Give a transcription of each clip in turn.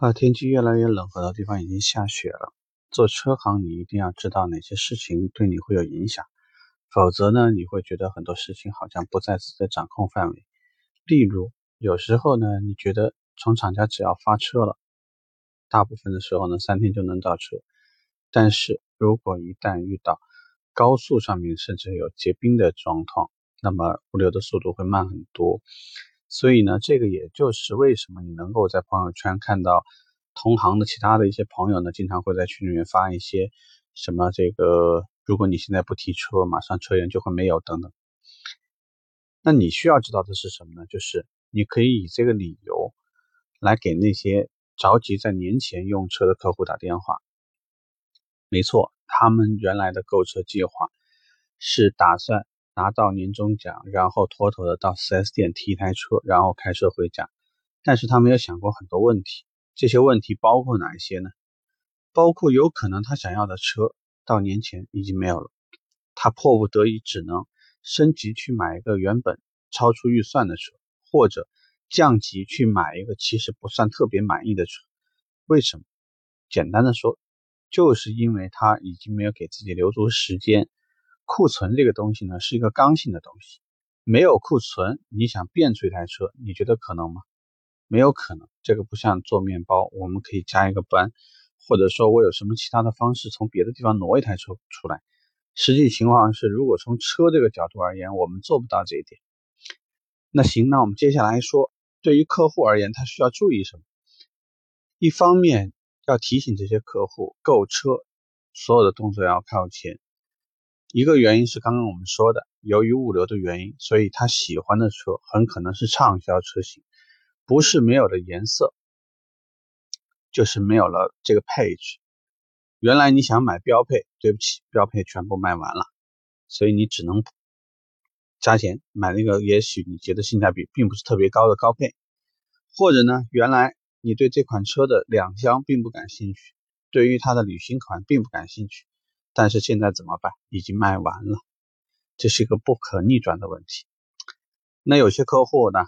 啊，天气越来越冷，很多地方已经下雪了。做车行，你一定要知道哪些事情对你会有影响，否则呢，你会觉得很多事情好像不在自己的掌控范围。例如，有时候呢，你觉得从厂家只要发车了，大部分的时候呢，三天就能到车。但是如果一旦遇到高速上面甚至有结冰的状况，那么物流的速度会慢很多。所以呢，这个也就是为什么你能够在朋友圈看到同行的其他的一些朋友呢，经常会在群里面发一些什么这个，如果你现在不提车，马上车源就会没有等等。那你需要知道的是什么呢？就是你可以以这个理由来给那些着急在年前用车的客户打电话。没错，他们原来的购车计划是打算。拿到年终奖，然后妥妥的到 4S 店提一台车，然后开车回家。但是他没有想过很多问题，这些问题包括哪一些呢？包括有可能他想要的车到年前已经没有了，他迫不得已只能升级去买一个原本超出预算的车，或者降级去买一个其实不算特别满意的车。为什么？简单的说，就是因为他已经没有给自己留足时间。库存这个东西呢，是一个刚性的东西。没有库存，你想变出一台车，你觉得可能吗？没有可能。这个不像做面包，我们可以加一个班，或者说我有什么其他的方式从别的地方挪一台车出来。实际情况是，如果从车这个角度而言，我们做不到这一点。那行，那我们接下来说，对于客户而言，他需要注意什么？一方面要提醒这些客户，购车所有的动作要靠前。一个原因是刚刚我们说的，由于物流的原因，所以他喜欢的车很可能是畅销车型，不是没有了颜色，就是没有了这个配置。原来你想买标配，对不起，标配全部卖完了，所以你只能加钱买那个，也许你觉得性价比并不是特别高的高配，或者呢，原来你对这款车的两厢并不感兴趣，对于它的旅行款并不感兴趣。但是现在怎么办？已经卖完了，这是一个不可逆转的问题。那有些客户呢，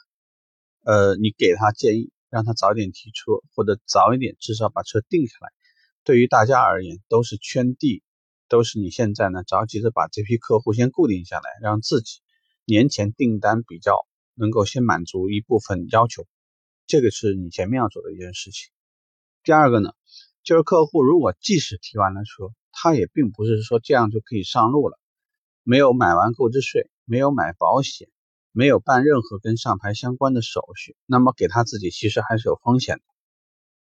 呃，你给他建议，让他早点提车，或者早一点，至少把车定下来。对于大家而言，都是圈地，都是你现在呢着急的把这批客户先固定下来，让自己年前订单比较能够先满足一部分要求。这个是你前面要做的一件事情。第二个呢，就是客户如果即使提完了车，他也并不是说这样就可以上路了，没有买完购置税，没有买保险，没有办任何跟上牌相关的手续，那么给他自己其实还是有风险的。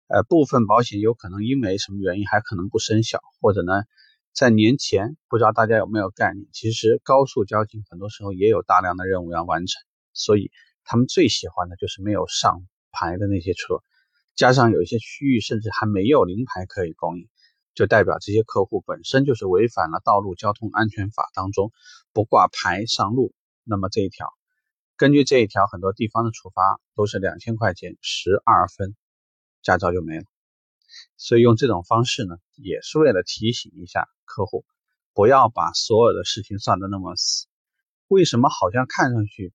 呃，部分保险有可能因为什么原因还可能不生效，或者呢，在年前不知道大家有没有概念，其实高速交警很多时候也有大量的任务要完成，所以他们最喜欢的就是没有上牌的那些车，加上有一些区域甚至还没有临牌可以供应。就代表这些客户本身就是违反了道路交通安全法当中不挂牌上路。那么这一条，根据这一条，很多地方的处罚都是两千块钱十二分，驾照就没了。所以用这种方式呢，也是为了提醒一下客户，不要把所有的事情算得那么死。为什么好像看上去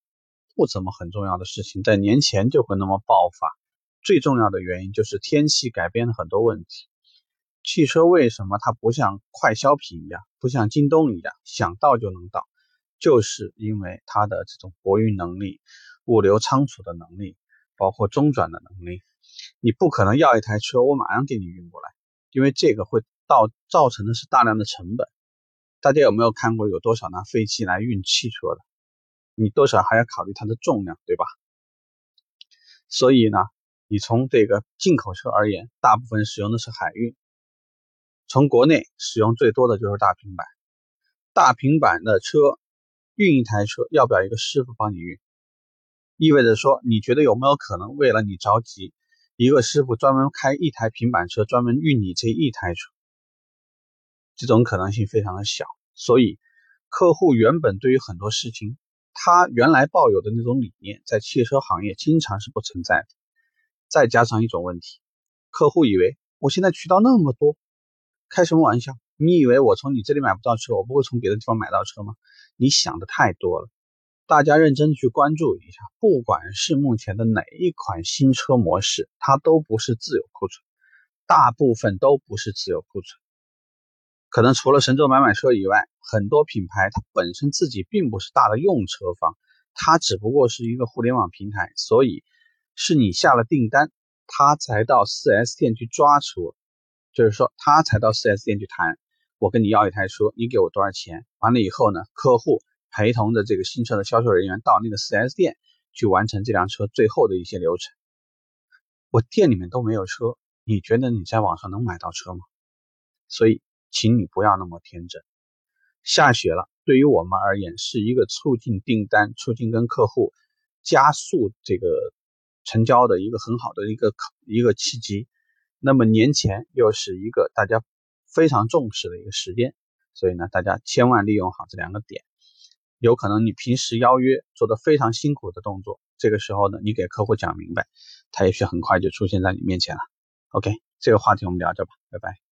不怎么很重要的事情，在年前就会那么爆发？最重要的原因就是天气改变了很多问题。汽车为什么它不像快消品一样，不像京东一样想到就能到？就是因为它的这种货运能力、物流仓储的能力，包括中转的能力。你不可能要一台车，我马上给你运过来，因为这个会到造成的是大量的成本。大家有没有看过有多少拿飞机来运汽车的？你多少还要考虑它的重量，对吧？所以呢，你从这个进口车而言，大部分使用的是海运。从国内使用最多的就是大平板，大平板的车运一台车要不要一个师傅帮你运？意味着说，你觉得有没有可能为了你着急，一个师傅专门开一台平板车专门运你这一台车？这种可能性非常的小。所以，客户原本对于很多事情，他原来抱有的那种理念，在汽车行业经常是不存在的。再加上一种问题，客户以为我现在渠道那么多。开什么玩笑？你以为我从你这里买不到车，我不会从别的地方买到车吗？你想的太多了。大家认真去关注一下，不管是目前的哪一款新车模式，它都不是自有库存，大部分都不是自有库存。可能除了神州买买车以外，很多品牌它本身自己并不是大的用车方，它只不过是一个互联网平台，所以是你下了订单，它才到 4S 店去抓车，就是说他才到 4S 店去谈，我跟你要一台车，你给我多少钱？完了以后呢，客户。陪同着这个新车的销售人员到那个 4S 店去完成这辆车最后的一些流程。我店里面都没有车，你觉得你在网上能买到车吗？所以，请你不要那么天真。下雪了，对于我们而言是一个促进订单、促进跟客户加速这个成交的一个很好的一个一个契机。那么年前又是一个大家非常重视的一个时间，所以呢，大家千万利用好这两个点。有可能你平时邀约做的非常辛苦的动作，这个时候呢，你给客户讲明白，他也许很快就出现在你面前了。OK，这个话题我们聊着吧，拜拜。